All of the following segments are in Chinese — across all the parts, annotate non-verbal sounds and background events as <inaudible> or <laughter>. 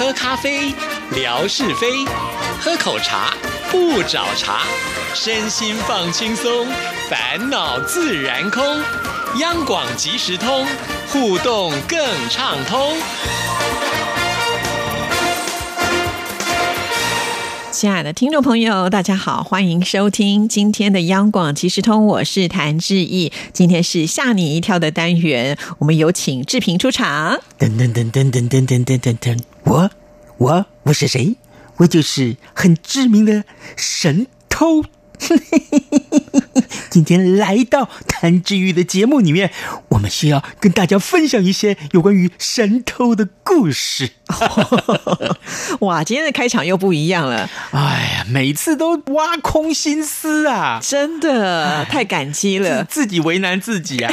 喝咖啡，聊是非；喝口茶，不找茬。身心放轻松，烦恼自然空。央广即时通，互动更畅通。亲爱的听众朋友，大家好，欢迎收听今天的央广即时通，我是谭志毅。今天是吓你一跳的单元，我们有请志平出场。噔噔噔噔噔噔噔噔噔噔，我我我是谁？我就是很知名的神偷。嘿嘿嘿嘿嘿今天来到谭志玉的节目里面，我们需要跟大家分享一些有关于神偷的故事。<laughs> 哇，今天的开场又不一样了。哎呀，每次都挖空心思啊，真的太感激了，自己为难自己啊。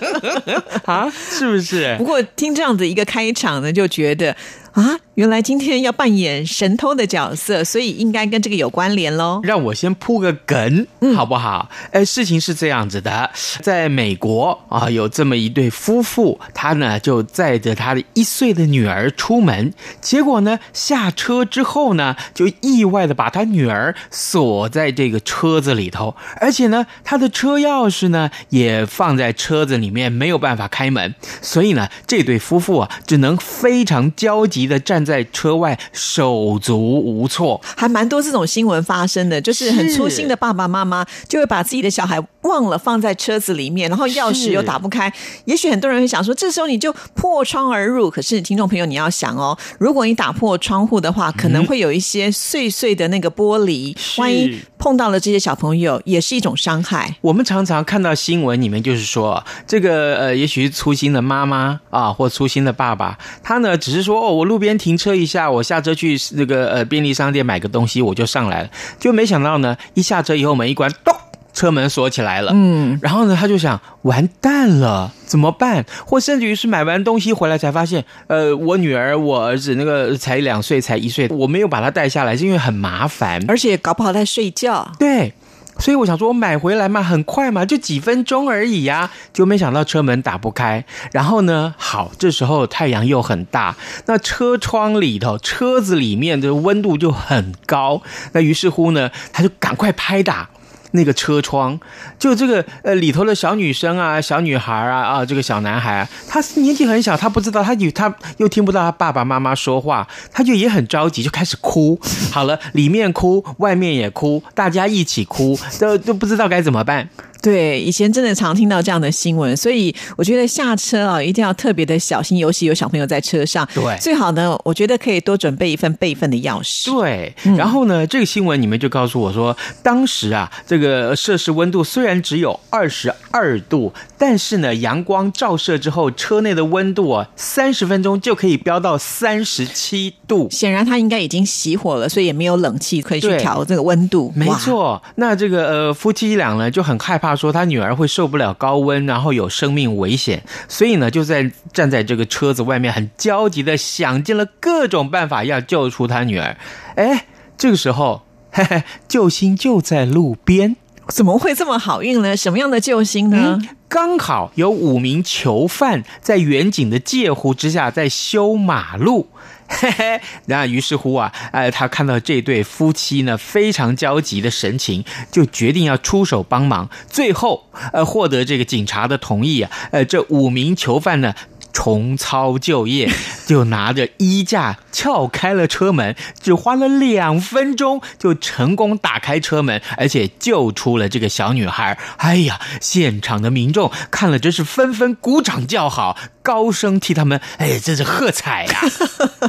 <laughs> 啊，是不是？不过听这样子一个开场呢，就觉得。啊，原来今天要扮演神偷的角色，所以应该跟这个有关联喽。让我先铺个梗，好不好？哎，事情是这样子的，在美国啊，有这么一对夫妇，他呢就载着他的一岁的女儿出门，结果呢下车之后呢，就意外的把他女儿锁在这个车子里头，而且呢，他的车钥匙呢也放在车子里面，没有办法开门，所以呢，这对夫妇啊，只能非常焦急。的站在车外手足无措，还蛮多这种新闻发生的，就是很粗心的爸爸妈妈就会把自己的小孩忘了放在车子里面，然后钥匙又打不开。也许很多人会想说，这时候你就破窗而入。可是听众朋友，你要想哦，如果你打破窗户的话，可能会有一些碎碎的那个玻璃，万一碰到了这些小朋友，也是一种伤害。我们常常看到新闻里面，就是说这个呃，也许是粗心的妈妈啊，或粗心的爸爸，他呢只是说哦，我。路边停车一下，我下车去那个呃便利商店买个东西，我就上来了。就没想到呢，一下车以后门一关，咚，车门锁起来了。嗯，然后呢，他就想完蛋了，怎么办？或甚至于是买完东西回来才发现，呃，我女儿、我儿子那个才两岁，才一岁，我没有把他带下来，是因为很麻烦，而且搞不好在睡觉。对。所以我想说，我买回来嘛，很快嘛，就几分钟而已呀，就没想到车门打不开。然后呢，好，这时候太阳又很大，那车窗里头、车子里面的温度就很高。那于是乎呢，他就赶快拍打。那个车窗，就这个呃里头的小女生啊、小女孩啊啊，这个小男孩，他年纪很小，他不知道，他以他又听不到他爸爸妈妈说话，他就也很着急，就开始哭。好了，里面哭，外面也哭，大家一起哭，都都不知道该怎么办。对，以前真的常听到这样的新闻，所以我觉得下车啊一定要特别的小心，尤其有小朋友在车上。对，最好呢，我觉得可以多准备一份备份的钥匙。对，然后呢，这个新闻你们就告诉我说，当时啊，这个摄氏温度虽然只有二十二度，但是呢，阳光照射之后，车内的温度啊，三十分钟就可以飙到三十七度。显然，他应该已经熄火了，所以也没有冷气可以去调这个温度。没错，那这个呃夫妻俩呢就很害怕。说他女儿会受不了高温，然后有生命危险，所以呢，就在站在这个车子外面，很焦急的想尽了各种办法要救出他女儿。哎，这个时候，嘿嘿，救星就在路边，怎么会这么好运呢？什么样的救星呢？刚好有五名囚犯在远景的介护之下在修马路。嘿嘿，那于是乎啊，呃，他看到这对夫妻呢非常焦急的神情，就决定要出手帮忙。最后，呃，获得这个警察的同意啊，呃，这五名囚犯呢重操旧业，<laughs> 就拿着衣架撬开了车门，只花了两分钟就成功打开车门，而且救出了这个小女孩。哎呀，现场的民众看了真是纷纷鼓掌叫好。高声替他们，哎，真是喝彩呀！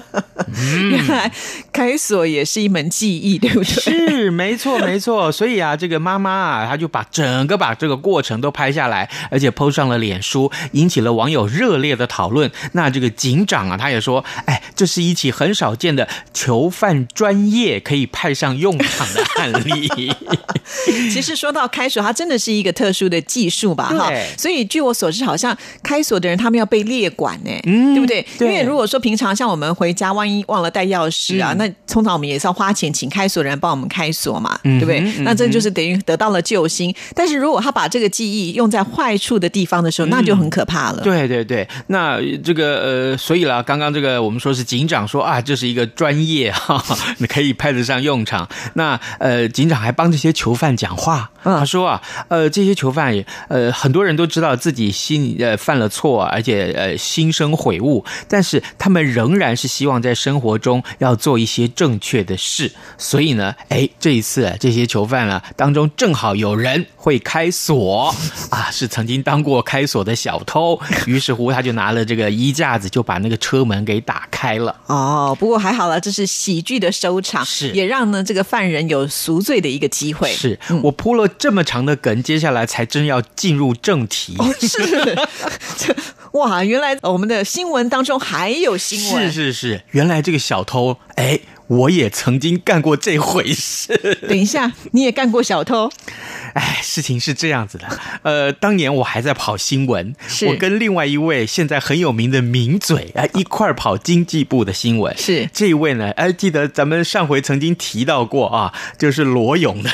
<laughs> 原来开锁也是一门技艺，对不对？是，没错，没错。所以啊，这个妈妈啊，她就把整个把这个过程都拍下来，而且 PO 上了脸书，引起了网友热烈的讨论。那这个警长啊，他也说，哎，这是一起很少见的囚犯专业可以派上用场的案例。<laughs> 其实说到开锁，它真的是一个特殊的技术吧？哈，所以据我所知，好像开锁的人他们要被列管呢，对不对？因为如果说平常像我们回家，万一忘了带钥匙啊，那通常我们也是要花钱请开锁人帮我们开锁嘛，对不对？那这就是等于得到了救星。但是如果他把这个记忆用在坏处的地方的时候，那就很可怕了。对对对，那这个呃，所以啦，刚刚刚这个我们说是警长说啊，这是一个专业哈，<laughs> 你可以派得上用场。那呃，警长还帮这些囚犯讲话，他说啊，呃，这些囚犯也呃，很多人都知道自己心呃犯了错，而且呃心生悔悟，但是他们仍然是希望在生活中要做一些正确的事。所以呢，哎，这一次这些囚犯呢当中正好有人会开锁。啊，是曾经当过开锁的小偷，于是乎他就拿了这个衣架子，就把那个车门给打开了。哦，不过还好了，这是喜剧的收场，是也让呢这个犯人有赎罪的一个机会。是我铺了这么长的梗，接下来才真要进入正题。是，<laughs> 哇，原来我们的新闻当中还有新闻，是是是，原来这个小偷，哎，我也曾经干过这回事。<laughs> 等一下，你也干过小偷？哎，事情是这样子的，呃，当年我还在跑新闻，是我跟另外一位现在很有名的名嘴啊一块儿跑经济部的新闻。是这一位呢，哎，记得咱们上回曾经提到过啊，就是罗勇的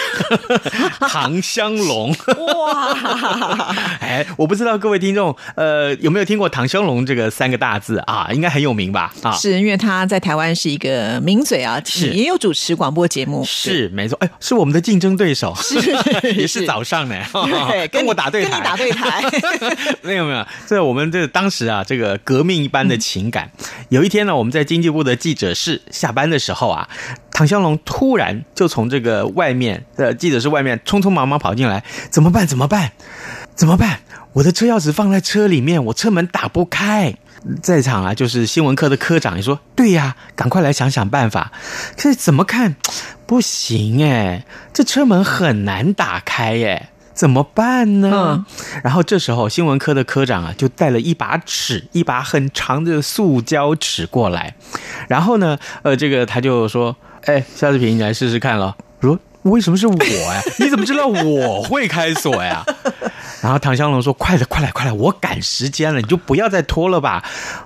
<laughs> 唐香龙。哇，哎，我不知道各位听众呃有没有听过唐香龙这个三个大字啊，应该很有名吧？啊，是因为他在台湾是一个名嘴啊，是也有主持广播节目，是没错，哎，是我们的竞争对手，是 <laughs> 也是早上呢，<laughs> 对，<laughs> 跟我打对台，跟你打对台。没有没有，这我们这当时啊，这个革命一般的情感。有一天呢，我们在经济部的记者室下班的时候啊，唐香龙突然就从这个外面的记者室外面匆匆忙忙跑进来，怎么办？怎么办？怎么办？我的车钥匙放在车里面，我车门打不开。在场啊，就是新闻科的科长也说：“对呀，赶快来想想办法。”可是怎么看不行哎，这车门很难打开哎。怎么办呢？然后这时候新闻科的科长啊，就带了一把尺，一把很长的塑胶尺过来。然后呢，呃，这个他就说：“哎，夏志平，你来试试看了。”我说：“为什么是我呀？你怎么知道我会开锁呀？”然后唐香龙说：“快了，快来，快来，我赶时间了，你就不要再拖了吧。”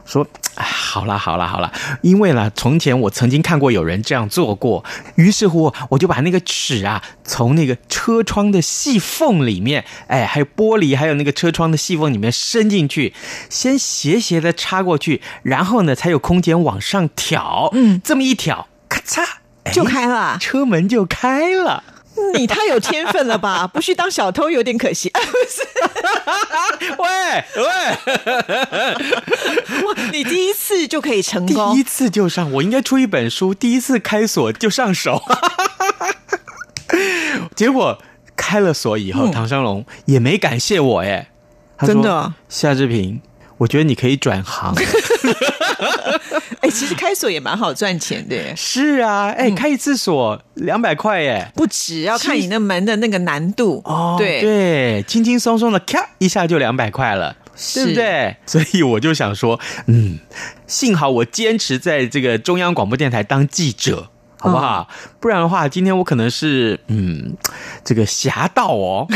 说：“哎，好啦，好啦，好啦，因为呢，从前我曾经看过有人这样做过，于是乎我就把那个尺啊，从那个车窗的细缝里面，哎，还有玻璃，还有那个车窗的细缝里面伸进去，先斜斜的插过去，然后呢，才有空间往上挑。嗯，这么一挑，咔嚓，哎就开了。车门就开了。<laughs> 你太有天分了吧？<laughs> 不去当小偷有点可惜。<laughs> 不是，喂喂，你第一次就可以成功，第一次就上，我应该出一本书，第一次开锁就上手。结果开了锁以后，嗯唐香龙也没感谢我耶，他说真的啊夏志平，我觉得你可以转行。<laughs> 哎、其实开锁也蛮好赚钱的耶，是啊，哎，开一次锁两百块耶。不止要看你那门的那个难度哦，对对，轻轻松松的，咔一下就两百块了。对不对？所以我就想说，嗯，幸好我坚持在这个中央广播电台当记者，好不好？不然的话，今天我可能是嗯，这个侠盗哦。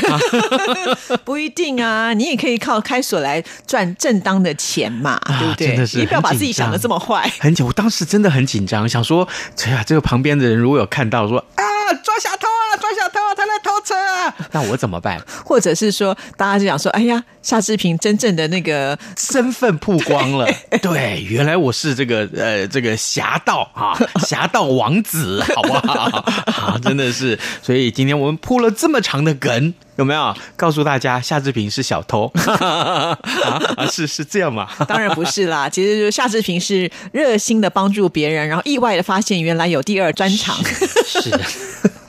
<laughs> 不一定啊，你也可以靠开锁来赚正当的钱嘛，对不对？啊真的是你不要把自己想的这么坏。很紧，我当时真的很紧张，想说，哎呀，这个旁边的人如果有看到说啊，抓小偷啊，抓小偷啊，他来偷车啊，那我怎么办？或者是说，大家就想说，哎呀，夏志平真正的那个身份曝光了，<laughs> 对，原来我是这个呃这个侠盗啊，<laughs> 侠盗王子，好不好？<laughs> 啊，真的是，所以今天我们铺了这么长的梗，有没有？告诉大家，夏志平是小偷 <laughs> 啊啊，是是这样吗？<laughs> 当然不是啦，其实就是夏志平是热心的帮助别人，然后意外的发现原来有第二专长。是。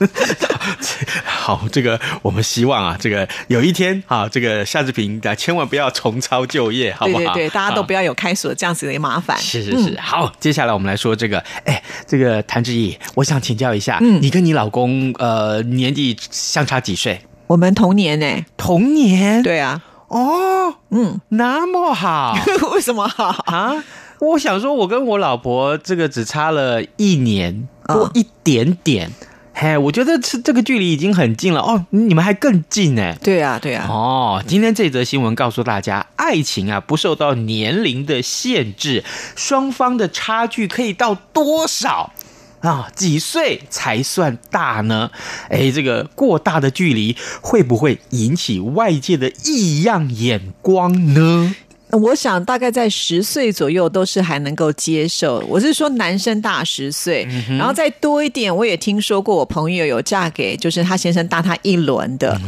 <laughs> 好，这个我们希望啊，这个有一天啊，这个夏志平啊，千万不要重操旧业，好不好？对对对，大家都啊不要有开锁这样子的麻烦。是是是，好，接下来我们来说这个，哎，这个谭志毅，我想请教一下，嗯你跟你老公呃年纪相差几岁？我们同年呢、同年？，对啊，哦，嗯，那么好 <laughs> 为什么好？啊！我想说，我跟我老婆这个只差了一年多嗯一点点，嘿，我觉得这这个距离已经很近了哦，你们还更近呢。对啊，对啊，哦，今天这则新闻告诉大家，爱情啊不受到年龄的限制，双方的差距可以到多少？啊，几岁才算大呢？哎，这个过大的距离会不会引起外界的异样眼光呢？我想大概在十岁左右都是还能够接受。我是说男生大十岁，然后再多一点，我也听说过我朋友有嫁给就是他先生大他一轮的，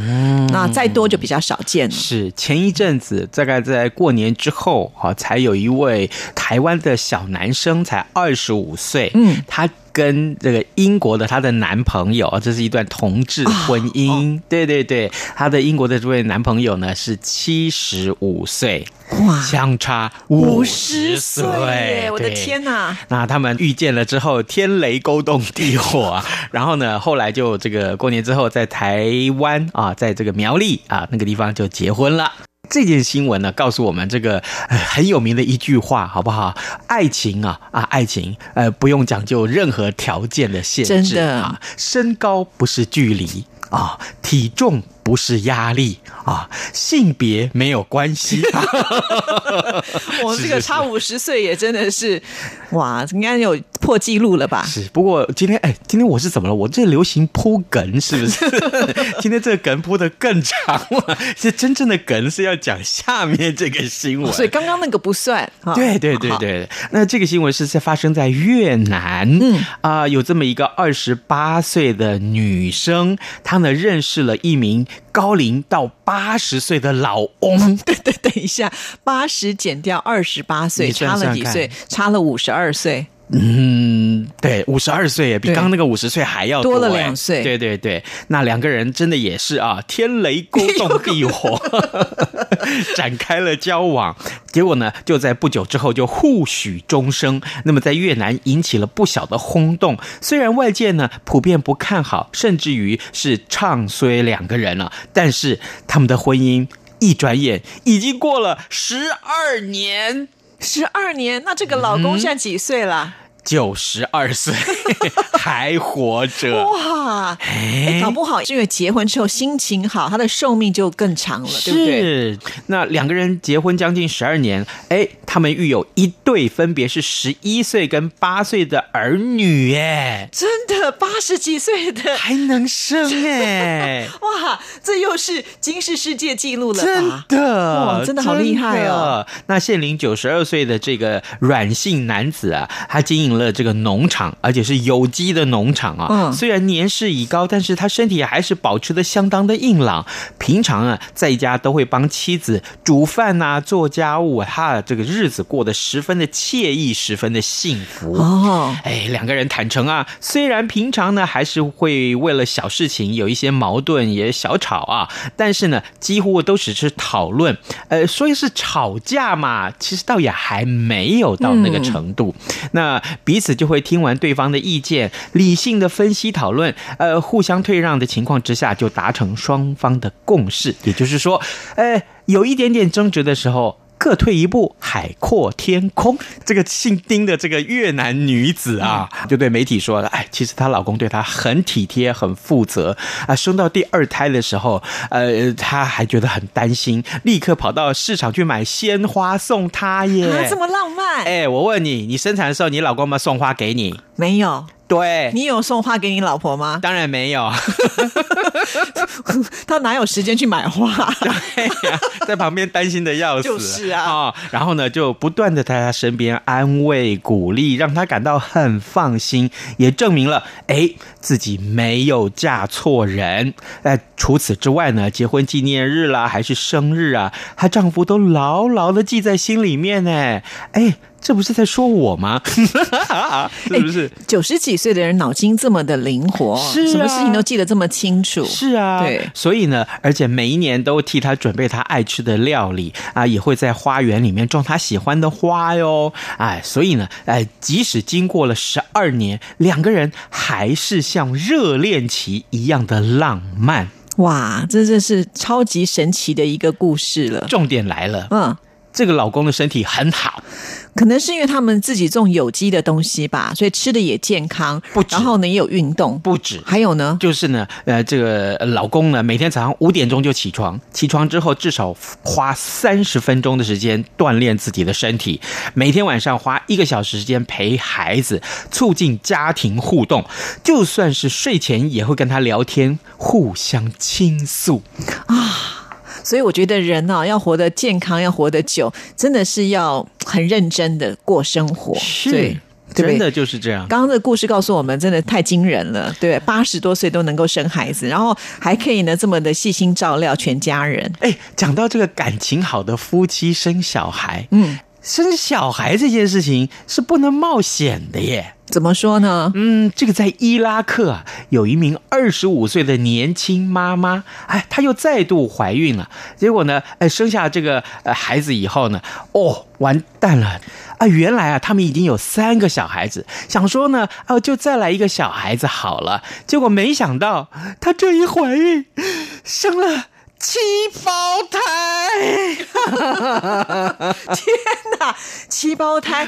那再多就比较少见了。是前一阵子，大概在过年之后，哈，才有一位台湾的小男生，才二十五岁，嗯，他。跟这个英国的她的男朋友这是一段同志婚姻。对对对，她的英国的这位男朋友呢是七十五岁，哇，相差五十岁，我的天哪！那他们遇见了之后，天雷勾动地火，然后呢，后来就这个过年之后，在台湾啊，在这个苗栗啊那个地方就结婚了。这件新闻呢，告诉我们这个很有名的一句话，好不好？爱情啊啊，爱情，呃，不用讲究任何条件的限制啊，身高不是距离啊，体重。不是压力啊，性别没有关系。<laughs> <laughs> 我这个差五十岁也真的是，哇，应该有破纪录了吧？是，不过今天哎，今天我是怎么了？我这流行铺梗是不是？<laughs> 今天这个梗铺的更长了。是真正的梗是要讲下面这个新闻，所以刚刚那个不算。对对对对，那这个新闻是在发生在越南。嗯啊，有这么一个二十八岁的女生，她呢认识了一名。高龄到八十岁的老翁，对 <laughs> 对，等一下，八十减掉二十八岁，差了几岁？差了五十二岁。嗯，对，五十二岁，比刚刚那个五十岁还要多了两岁。对对对，那两个人真的也是啊，天雷勾 <laughs> 动地火，<laughs> 展开了交往。结果呢，就在不久之后就互许终生。那么在越南引起了不小的轰动。虽然外界呢普遍不看好，甚至于是唱衰两个人了，但是他们的婚姻一转眼已经过了十二年。十二年，那这个老公现在几岁了？九十二岁 <laughs> 还活着哇！哎，搞不好是因为结婚之后心情好，他的寿命就更长了，对不对？是。那两个人结婚将近十二年，哎，他们育有一对，分别是十一岁跟八岁的儿女，哎，真的八十几岁的还能生，哎，<laughs> 哇，这又是金氏世界纪录了，真的，哇，真的好厉害哦！那现龄九十二岁的这个软姓男子啊，他经营。了这个农场，而且是有机的农场啊。嗯，虽然年事已高，但是他身体还是保持的相当的硬朗。平常啊，在家都会帮妻子煮饭呐，做家务，他这个日子过得十分的惬意，十分的幸福。哦，哎，两个人坦诚啊，虽然平常呢还是会为了小事情有一些矛盾，也小吵啊，但是呢，几乎都只是讨论。呃，所以是吵架嘛，其实倒也还没有到那个程度。那。彼此就会听完对方的意见，理性的分析讨论，呃，互相退让的情况之下，就达成双方的共识。也就是说，呃，有一点点争执的时候。各退一步，海阔天空。这个姓丁的这个越南女子啊，就对媒体说：“哎，其实她老公对她很体贴、很负责啊。生到第二胎的时候，呃，她还觉得很担心，立刻跑到市场去买鲜花送她耶。这么浪漫！哎，我问你，你生产的时候，你老公有没有送花给你？没有。对，你有送花给你老婆吗？当然没有，<laughs> 他哪有时间去买花？对呀，在旁边担心的要死。就是啊，然后呢，就不断的在他身边安慰、鼓励，让他感到很放心，也证明了哎自己没有嫁错人。哎，除此之外呢，结婚纪念日啦，还是生日啊，她丈夫都牢牢的记在心里面呢。哎。这不是在说我吗？<laughs> 是不是九十几岁的人脑筋这么的灵活，是啊什么事情都记得这么清楚？是啊，对，所以呢，而且每一年都替他准备他爱吃的料理啊，也会在花园里面种他喜欢的花哟。哎，所以呢，哎，即使经过了十二年，两个人还是像热恋期一样的浪漫。哇，这真是超级神奇的一个故事了。重点来了，嗯，这个老公的身体很好。可能是因为他们自己种有机的东西吧，所以吃的也健康。不止，然后呢也有运动。不止，还有呢，就是呢，呃，这个老公呢，每天早上五点钟就起床，起床之后至少花三十分钟的时间锻炼自己的身体，每天晚上花一个小时时间陪孩子，促进家庭互动。就算是睡前也会跟他聊天，互相倾诉啊。所以我觉得人啊、要活得健康，要活得久，真的是要很认真的过生活。是对，对对真的就是这样。刚刚的故事告诉我们，真的太惊人了，对，八十多岁都能够生孩子，然后还可以呢这么的细心照料全家人。哎，讲到这个感情好的夫妻生小孩，嗯，生小孩这件事情是不能冒险的耶。怎么说呢？嗯，这个在伊拉克啊，有一名二十五岁的年轻妈妈，哎，她又再度怀孕了。结果呢，哎，生下这个呃孩子以后呢，哦，完蛋了啊！原来啊，他们已经有三个小孩子，想说呢，哦，就再来一个小孩子好了。结果没想到，她这一怀孕，生了七胞胎。<laughs> 天哪，七胞胎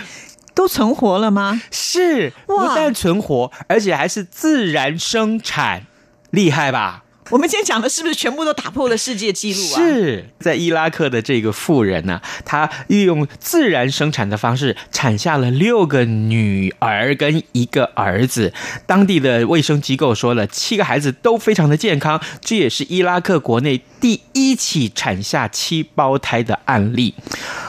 都存活了吗？是，不但存活，而且还是自然生产，厉害吧？<laughs> 我们今天讲的是不是全部都打破了世界纪录啊？是在伊拉克的这个妇人呢、她利用自然生产的方式产下了六个女儿跟一个儿子。当地的卫生机构说了，七个孩子都非常的健康，这也是伊拉克国内第一起产下七胞胎的案例。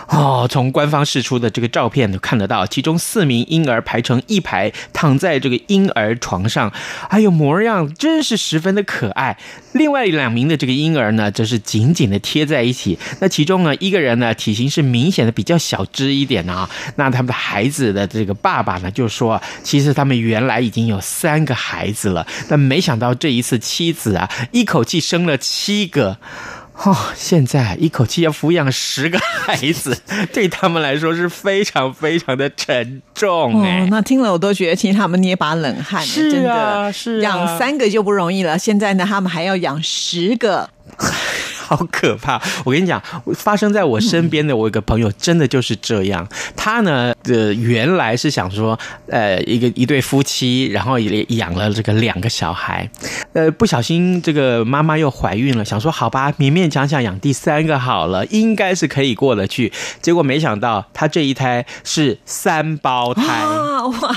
哦，从官方释出的这个照片都看得到，其中四名婴儿排成一排，躺在这个婴儿床上，哎呦，模样真是十分的可爱。另外两名的这个婴儿呢，则是紧紧的贴在一起。那其中呢，一个人呢，体型是明显的比较小只一点啊。那他们的孩子的这个爸爸呢，就说，其实他们原来已经有三个孩子了，但没想到这一次妻子啊，一口气生了七个。哦，现在一口气要抚养十个孩子，<laughs> 对他们来说是非常非常的沉重哎、哦，那听了我都觉得替他们捏把冷汗，是真啊的，是啊。养三个就不容易了，现在呢，他们还要养十个，好可怕！我跟你讲，发生在我身边的我有个朋友，真的就是这样。他呢，呃，原来是想说，呃，一个一对夫妻，然后也养了这个两个小孩，呃，不小心这个妈妈又怀孕了，想说好吧，勉勉强强养第三个好了，应该是可以过得去。结果没想到，他这一胎是三胞胎，<laughs> 啊哇，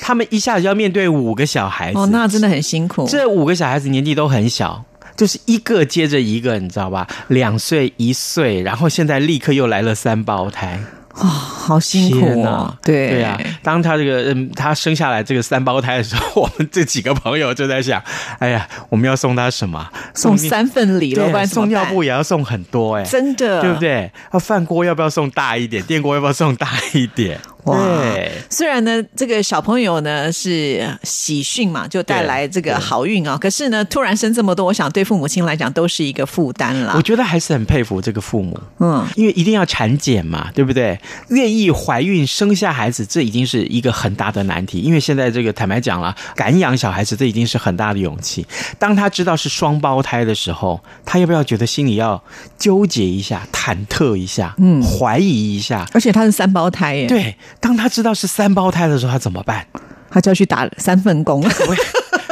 他们一下子要面对五个小孩子，哦，那真的很辛苦，这五个小孩子年纪都很小，就是一个接着一个，你知道吧？两岁、一岁，然后现在立刻又来了三胞胎，哦，好辛苦哦天哪，对对啊。当他这个嗯，他生下来这个三胞胎的时候，我们这几个朋友就在想，哎呀，我们要送他什么？送三份礼了，不对，然送尿布也要送很多哎、真的，对不？对？啊，饭锅要不要送大一点？电锅要不要送大一点？哇对，虽然呢，这个小朋友呢是喜讯嘛，就带来这个好运啊，可是呢，突然生这么多，我想对父母亲来讲都是一个负担啦我。觉得还是很佩服这个父母。嗯，因为一定要产检嘛，对不对？愿意怀孕生下孩子，这已经是一个很大的难题。因为现在这个坦白讲了，敢养小孩子，这已经是很大的勇气。当他知道是双胞胎的时候，他要不要觉得心里要纠结一下、忐忑一下、嗯，怀疑一下？而且他是三胞胎耶，，对，当他知道是三胞胎的时候，他怎么办？他就要去打三份工。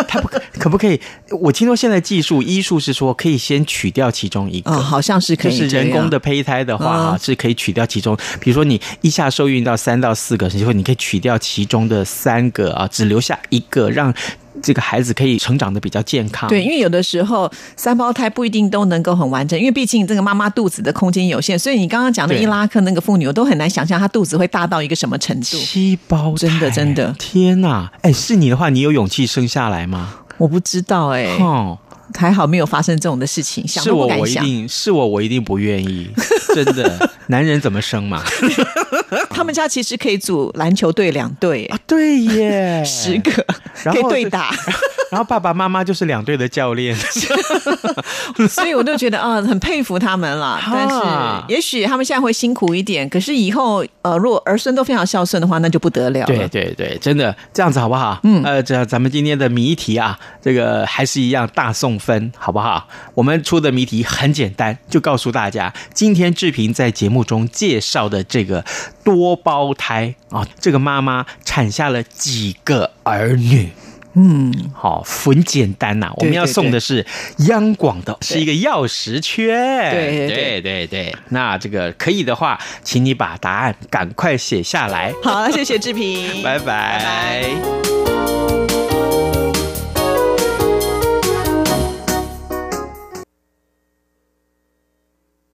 他不可可不可以？我听说现在技术医术是说可以先取掉其中一个，哦，好像是可以就，是人工的胚胎的话啊，嗯是可以取掉其中，比如说你一下受孕到三到四个，以后你可以取掉其中的三个啊，只留下一个，让这个孩子可以成长的比较健康。对，因为有的时候三胞胎不一定都能够很完整，因为毕竟这个妈妈肚子的空间有限，所以你刚刚讲的伊拉克那个妇女，我都很难想象她肚子会大到一个什么程度。七胞胎，真的真的天哪！哎，是你的话，你有勇气生下来吗？我不知道哎、哦，还好没有发生这种的事情，想是我，都不敢想。我一定是我，我一定不愿意。真的，<laughs> 男人怎么生嘛？<laughs> 他们家其实可以组篮球队两队、啊，对耶，<laughs> 十个然后可以对打，然后爸爸妈妈就是两队的教练。<laughs> 所以我就觉得啊，很佩服他们啦。但是也许他们现在会辛苦一点，可是以后呃，如果儿孙都非常孝顺的话，那就不得了了。对对对，真的这样子好不好？嗯呃，这咱们今天的谜题啊，这个还是一样大送分，好不好？我们出的谜题很简单，就告诉大家，今天志平在节目中介绍的这个多胞胎啊，这个妈妈产下了几个儿女。嗯，好，很简单呐、我们要送的是央广的，是一个钥匙圈。对对。对对对，那这个可以的话，请你把答案赶快写下来。好，谢谢志平，拜拜。拜拜